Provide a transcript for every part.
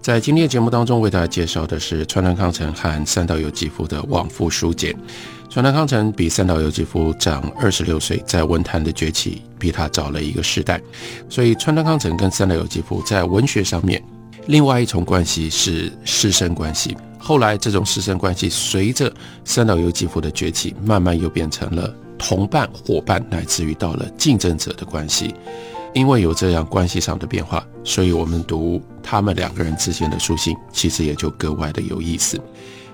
在今天的节目当中，为大家介绍的是川端康成和三岛由纪夫的往复书简。川端康成比三岛由纪夫长二十六岁，在文坛的崛起比他早了一个时代，所以川端康成跟三岛由纪夫在文学上面，另外一重关系是师生关系。后来这种师生关系随着三岛由纪夫的崛起，慢慢又变成了同伴、伙伴，乃至于到了竞争者的关系。因为有这样关系上的变化，所以我们读他们两个人之间的书信，其实也就格外的有意思。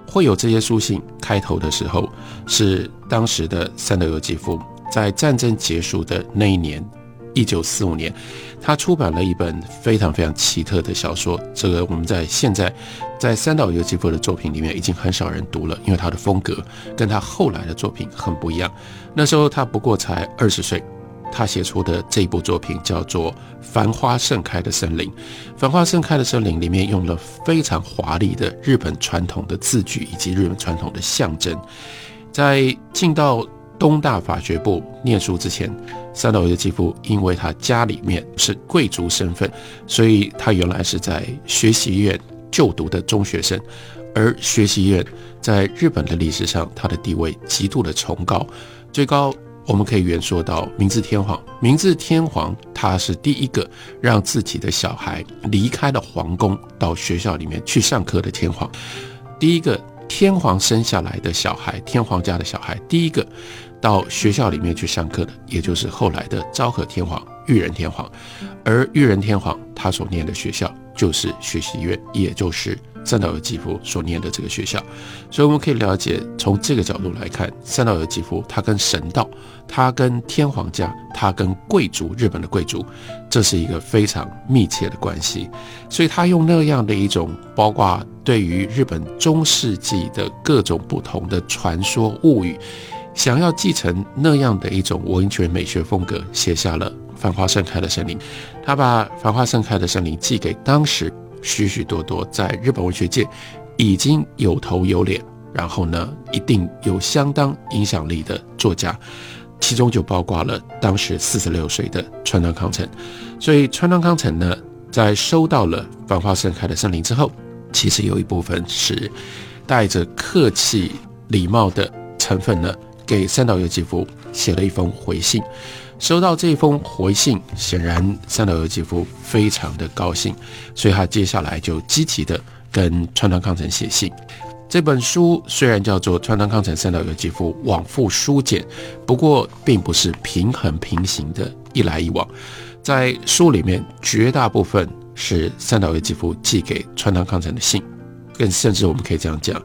会有这些书信开头的时候，是当时的三岛由纪夫在战争结束的那一年，一九四五年，他出版了一本非常非常奇特的小说。这个我们在现在在三岛由纪夫的作品里面已经很少人读了，因为他的风格跟他后来的作品很不一样。那时候他不过才二十岁。他写出的这部作品叫做《繁花盛开的森林》，《繁花盛开的森林》里面用了非常华丽的日本传统的字句以及日本传统的象征。在进到东大法学部念书之前，三岛由纪夫因为他家里面是贵族身份，所以他原来是在学习院就读的中学生，而学习院在日本的历史上，它的地位极度的崇高，最高。我们可以圆说到明治天皇，明治天皇他是第一个让自己的小孩离开了皇宫到学校里面去上课的天皇，第一个天皇生下来的小孩，天皇家的小孩，第一个到学校里面去上课的，也就是后来的昭和天皇、裕仁天皇，而裕仁天皇他所念的学校就是学习院，也就是。三岛由纪夫所念的这个学校，所以我们可以了解，从这个角度来看，三岛由纪夫他跟神道，他跟天皇家，他跟贵族，日本的贵族，这是一个非常密切的关系。所以他用那样的一种，包括对于日本中世纪的各种不同的传说物语，想要继承那样的一种文学美学风格，写下了《繁花盛开的森林》。他把《繁花盛开的森林》寄给当时。许许多多在日本文学界已经有头有脸，然后呢，一定有相当影响力的作家，其中就包括了当时四十六岁的川端康成。所以川端康成呢，在收到了《繁花盛开的森林》之后，其实有一部分是带着客气礼貌的成分呢，给三岛由纪夫写了一封回信。收到这封回信，显然三岛由纪夫非常的高兴，所以他接下来就积极的跟川端康成写信。这本书虽然叫做《川端康成三岛由纪夫往复书简》，不过并不是平衡平行的一来一往。在书里面，绝大部分是三岛由纪夫寄给川端康成的信，更甚至我们可以这样讲，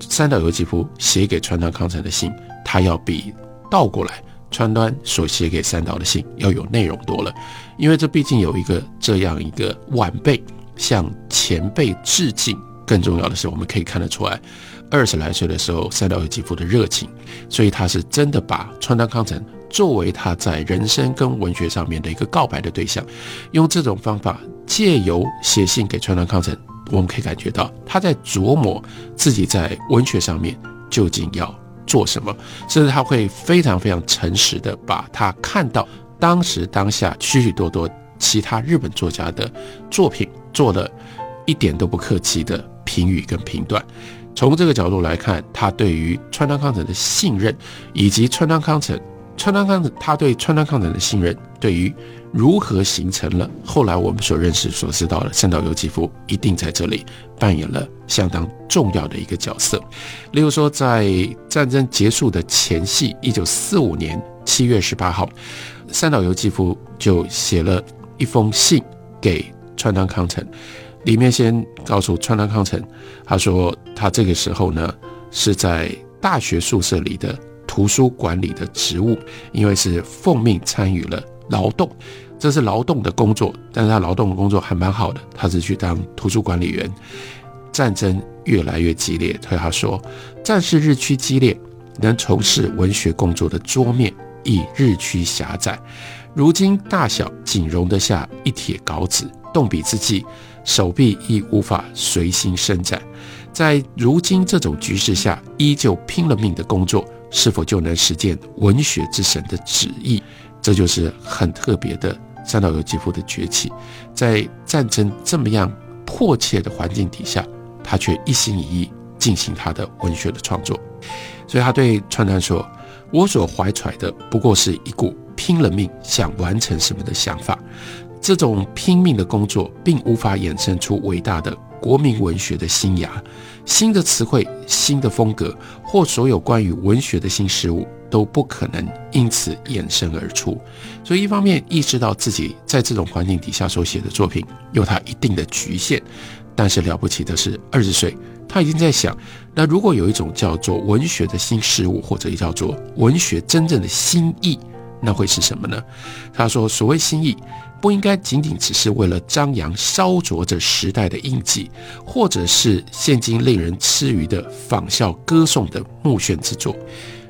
三岛由纪夫写给川端康成的信，他要比倒过来。川端所写给三岛的信要有内容多了，因为这毕竟有一个这样一个晚辈向前辈致敬。更重要的是，我们可以看得出来，二十来岁的时候三岛由纪夫的热情，所以他是真的把川端康成作为他在人生跟文学上面的一个告白的对象，用这种方法借由写信给川端康成，我们可以感觉到他在琢磨自己在文学上面究竟要。做什么？甚至他会非常非常诚实的把他看到当时当下许许多多其他日本作家的作品做的一点都不客气的评语跟评断。从这个角度来看，他对于川端康成的信任，以及川端康成。川端康成，他对川端康成的信任，对于如何形成了后来我们所认识、所知道的三岛由纪夫，一定在这里扮演了相当重要的一个角色。例如说，在战争结束的前夕，一九四五年七月十八号，三岛由纪夫就写了一封信给川端康成，里面先告诉川端康成，他说他这个时候呢是在大学宿舍里的。图书管理的职务，因为是奉命参与了劳动，这是劳动的工作，但是他劳动的工作还蛮好的，他是去当图书管理员。战争越来越激烈，对他说：“战事日趋激烈，能从事文学工作的桌面已日趋狭窄，如今大小仅容得下一帖稿纸，动笔之际，手臂亦无法随心伸展。在如今这种局势下，依旧拼了命的工作，是否就能实践文学之神的旨意？这就是很特别的三岛由纪夫的崛起。在战争这么样迫切的环境底下，他却一心一意进行他的文学的创作。所以他对川端说：“我所怀揣的不过是一股拼了命想完成什么的想法。这种拼命的工作，并无法衍生出伟大的。”国民文学的新芽、新的词汇、新的风格，或所有关于文学的新事物，都不可能因此衍生而出。所以，一方面意识到自己在这种环境底下所写的作品有它一定的局限，但是了不起的是，二十岁他已经在想：那如果有一种叫做文学的新事物，或者叫做文学真正的新意，那会是什么呢？他说：所谓新意。不应该仅仅只是为了张扬烧灼着时代的印记，或者是现今令人吃鱼的仿效歌颂的目眩之作。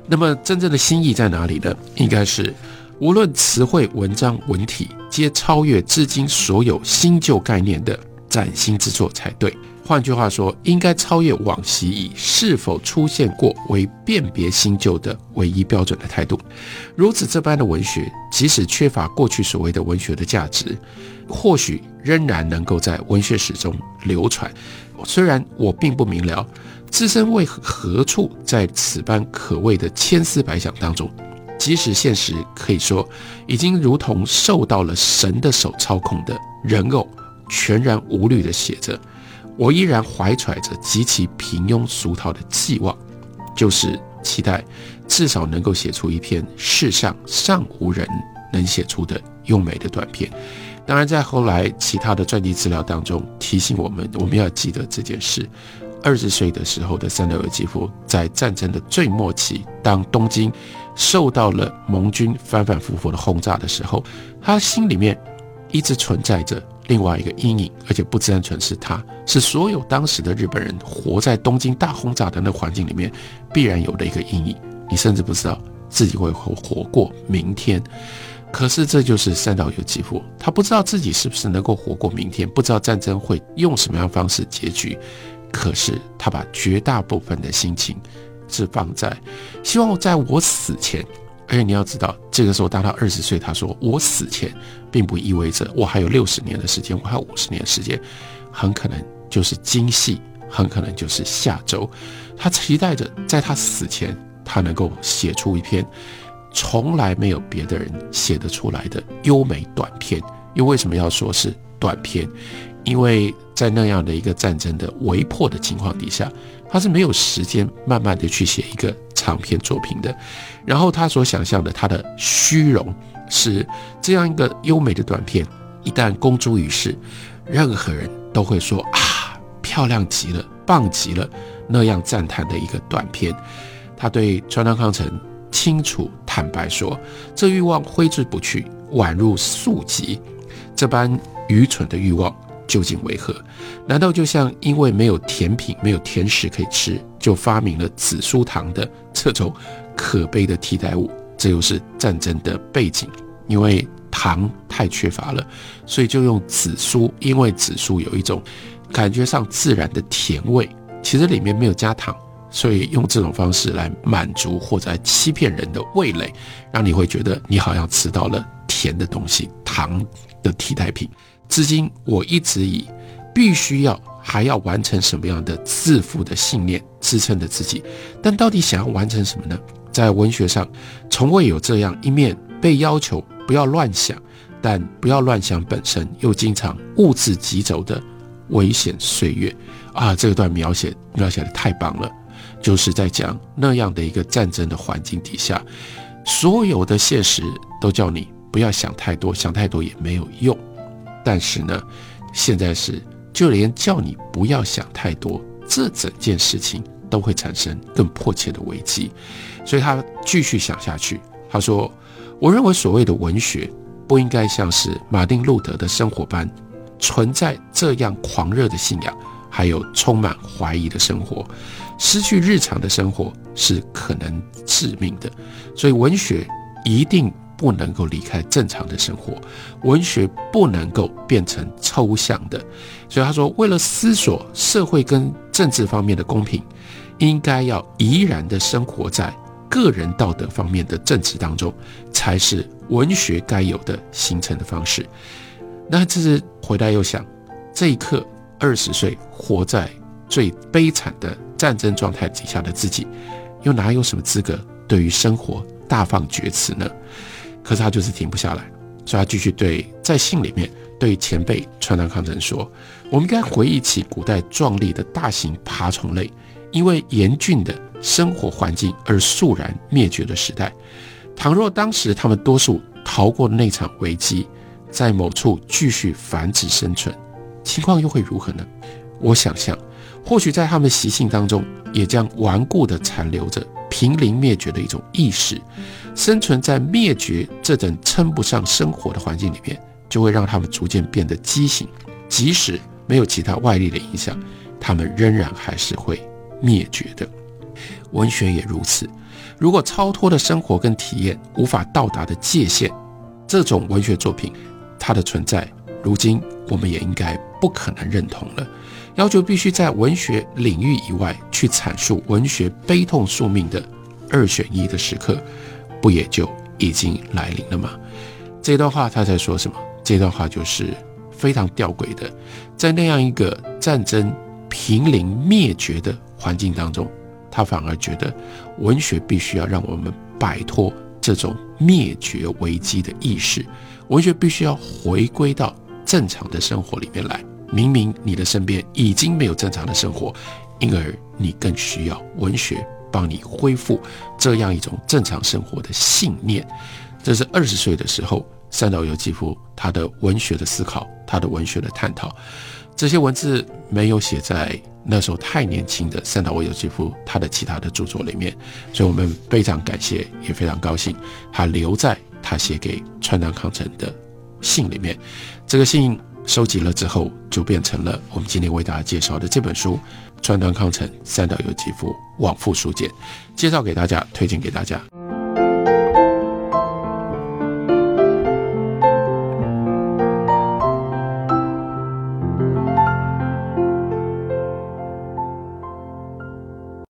那么，真正的心意在哪里呢？应该是无论词汇、文章、文体，皆超越至今所有新旧概念的崭新之作才对。换句话说，应该超越往昔以是否出现过为辨别新旧的唯一标准的态度。如此这般的文学，即使缺乏过去所谓的文学的价值，或许仍然能够在文学史中流传。虽然我并不明了自身为何处在此般可谓的千思百想当中，即使现实可以说已经如同受到了神的手操控的人偶，全然无虑地写着。我依然怀揣着极其平庸俗套的寄望，就是期待至少能够写出一篇世上尚无人能写出的优美的短片。当然，在后来其他的传记资料当中提醒我们，我们要记得这件事。二十岁的时候的三岛由纪夫，在战争的最末期，当东京受到了盟军反反复复的轰炸的时候，他心里面一直存在着。另外一个阴影，而且不单纯是他，是所有当时的日本人活在东京大轰炸的那环境里面，必然有的一个阴影。你甚至不知道自己会活活过明天。可是这就是三岛由纪夫，他不知道自己是不是能够活过明天，不知道战争会用什么样方式结局。可是他把绝大部分的心情是放在希望在我死前。而且你要知道，这个时候当他二十岁，他说：“我死前，并不意味着我还有六十年的时间，我还有五十年的时间，很可能就是今夕，很可能就是下周。”他期待着在他死前，他能够写出一篇从来没有别的人写得出来的优美短篇。又为什么要说是短篇？因为在那样的一个战争的围迫的情况底下，他是没有时间慢慢的去写一个。长篇作品的，然后他所想象的他的虚荣是这样一个优美的短片，一旦公诸于世，任何人都会说啊，漂亮极了，棒极了，那样赞叹的一个短片。他对川端康成清楚坦白说，这欲望挥之不去，宛如宿疾，这般愚蠢的欲望。究竟为何？难道就像因为没有甜品、没有甜食可以吃，就发明了紫苏糖的这种可悲的替代物？这又是战争的背景，因为糖太缺乏了，所以就用紫苏。因为紫苏有一种感觉上自然的甜味，其实里面没有加糖，所以用这种方式来满足或者欺骗人的味蕾，让你会觉得你好像吃到了甜的东西，糖的替代品。至今，我一直以必须要还要完成什么样的自负的信念支撑着自己，但到底想要完成什么呢？在文学上，从未有这样一面被要求不要乱想，但不要乱想本身又经常物质疾走的危险岁月啊！这段描写描写的太棒了，就是在讲那样的一个战争的环境底下，所有的现实都叫你不要想太多，想太多也没有用。但是呢，现在是就连叫你不要想太多，这整件事情都会产生更迫切的危机。所以他继续想下去，他说：“我认为所谓的文学不应该像是马丁路德的生活般存在这样狂热的信仰，还有充满怀疑的生活。失去日常的生活是可能致命的。所以文学一定不能够离开正常的生活，文学不能够变成抽象的。所以他说，为了思索社会跟政治方面的公平，应该要怡然的生活在个人道德方面的正直当中，才是文学该有的形成的方式。那这是回来又想，这一刻二十岁活在最悲惨的战争状态底下的自己，又哪有什么资格对于生活大放厥词呢？可是他就是停不下来，所以他继续对在信里面对前辈川端康成说：“我们应该回忆起古代壮丽的大型爬虫类，因为严峻的生活环境而肃然灭绝的时代。倘若当时他们多数逃过那场危机。”在某处继续繁殖生存，情况又会如何呢？我想象，或许在他们习性当中，也将顽固地残留着濒临灭绝的一种意识。生存在灭绝这等称不上生活的环境里面，就会让他们逐渐变得畸形。即使没有其他外力的影响，他们仍然还是会灭绝的。文学也如此。如果超脱的生活跟体验无法到达的界限，这种文学作品。它的存在，如今我们也应该不可能认同了。要求必须在文学领域以外去阐述文学悲痛宿命的二选一的时刻，不也就已经来临了吗？这段话他在说什么？这段话就是非常吊诡的，在那样一个战争濒临灭绝的环境当中，他反而觉得文学必须要让我们摆脱这种灭绝危机的意识。文学必须要回归到正常的生活里面来。明明你的身边已经没有正常的生活，因而你更需要文学帮你恢复这样一种正常生活的信念。这是二十岁的时候，三岛由纪夫他的文学的思考，他的文学的探讨。这些文字没有写在那时候太年轻的三岛由纪夫他的其他的著作里面，所以我们非常感谢，也非常高兴他留在。他写给川端康成的信里面，这个信收集了之后，就变成了我们今天为大家介绍的这本书《川端康成三岛由纪夫往复书简》，介绍给大家，推荐给大家。